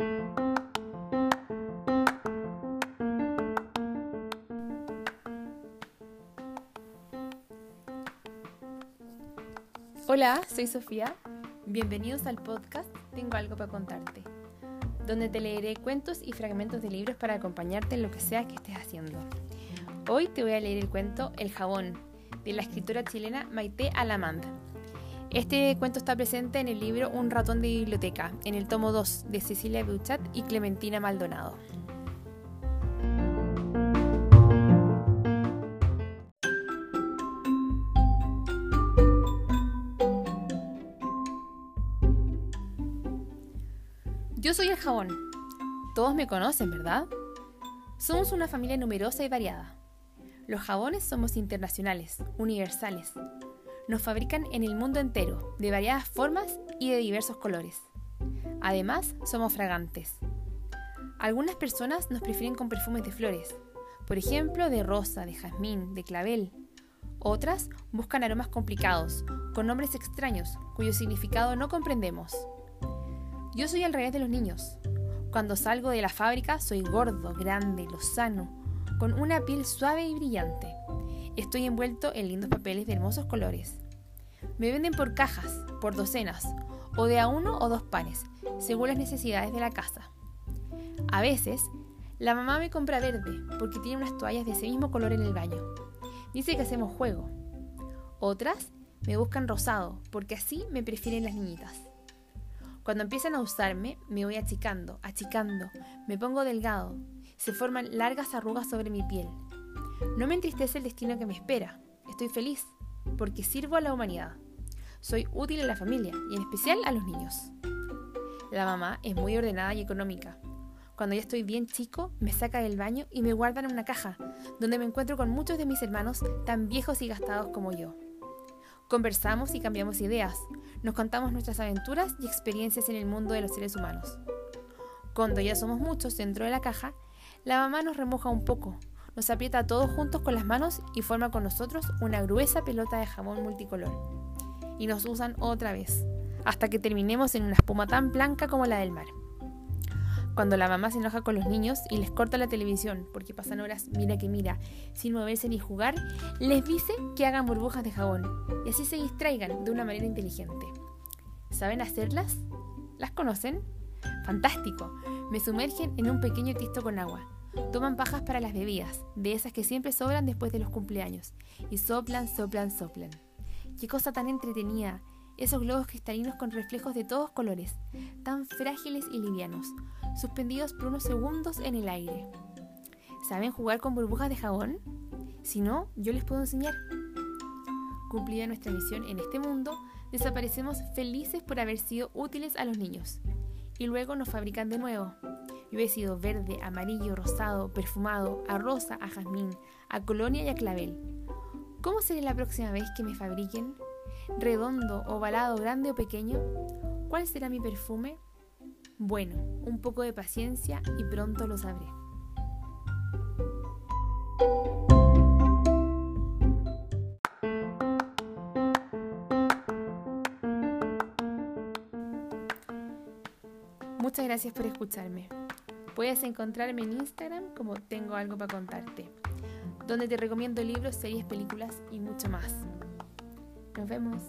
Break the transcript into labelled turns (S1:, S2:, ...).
S1: Hola, soy Sofía. Bienvenidos al podcast Tengo algo para contarte, donde te leeré cuentos y fragmentos de libros para acompañarte en lo que sea que estés haciendo. Hoy te voy a leer el cuento El jabón, de la escritora chilena Maite Alamand. Este cuento está presente en el libro Un ratón de biblioteca, en el tomo 2 de Cecilia Buchat y Clementina Maldonado. Yo soy el jabón. Todos me conocen, ¿verdad? Somos una familia numerosa y variada. Los jabones somos internacionales, universales. Nos fabrican en el mundo entero, de variadas formas y de diversos colores. Además, somos fragantes. Algunas personas nos prefieren con perfumes de flores, por ejemplo de rosa, de jazmín, de clavel. Otras buscan aromas complicados, con nombres extraños, cuyo significado no comprendemos. Yo soy al revés de los niños. Cuando salgo de la fábrica soy gordo, grande, lozano, con una piel suave y brillante. Estoy envuelto en lindos papeles de hermosos colores. Me venden por cajas, por docenas, o de a uno o dos panes, según las necesidades de la casa. A veces, la mamá me compra verde porque tiene unas toallas de ese mismo color en el baño. Dice que hacemos juego. Otras me buscan rosado porque así me prefieren las niñitas. Cuando empiezan a usarme, me voy achicando, achicando, me pongo delgado, se forman largas arrugas sobre mi piel. No me entristece el destino que me espera, estoy feliz, porque sirvo a la humanidad. Soy útil a la familia y en especial a los niños. La mamá es muy ordenada y económica. Cuando ya estoy bien chico, me saca del baño y me guarda en una caja, donde me encuentro con muchos de mis hermanos tan viejos y gastados como yo. Conversamos y cambiamos ideas, nos contamos nuestras aventuras y experiencias en el mundo de los seres humanos. Cuando ya somos muchos dentro de la caja, la mamá nos remoja un poco, nos aprieta todos juntos con las manos y forma con nosotros una gruesa pelota de jabón multicolor. Y nos usan otra vez, hasta que terminemos en una espuma tan blanca como la del mar. Cuando la mamá se enoja con los niños y les corta la televisión porque pasan horas mira que mira, sin moverse ni jugar, les dice que hagan burbujas de jabón y así se distraigan de una manera inteligente. ¿Saben hacerlas? ¿Las conocen? Fantástico. Me sumergen en un pequeño tisto con agua. Toman pajas para las bebidas, de esas que siempre sobran después de los cumpleaños, y soplan, soplan, soplan. Qué cosa tan entretenida, esos globos cristalinos con reflejos de todos colores, tan frágiles y livianos, suspendidos por unos segundos en el aire. ¿Saben jugar con burbujas de jabón? Si no, yo les puedo enseñar. Cumplida nuestra misión en este mundo, desaparecemos felices por haber sido útiles a los niños. Y luego nos fabrican de nuevo. Yo he sido verde, amarillo, rosado, perfumado, a rosa, a jazmín, a colonia y a clavel. ¿Cómo será la próxima vez que me fabriquen? ¿Redondo, ovalado, grande o pequeño? ¿Cuál será mi perfume? Bueno, un poco de paciencia y pronto lo sabré. Muchas gracias por escucharme. Puedes encontrarme en Instagram como Tengo algo para contarte, donde te recomiendo libros, series, películas y mucho más. Nos vemos.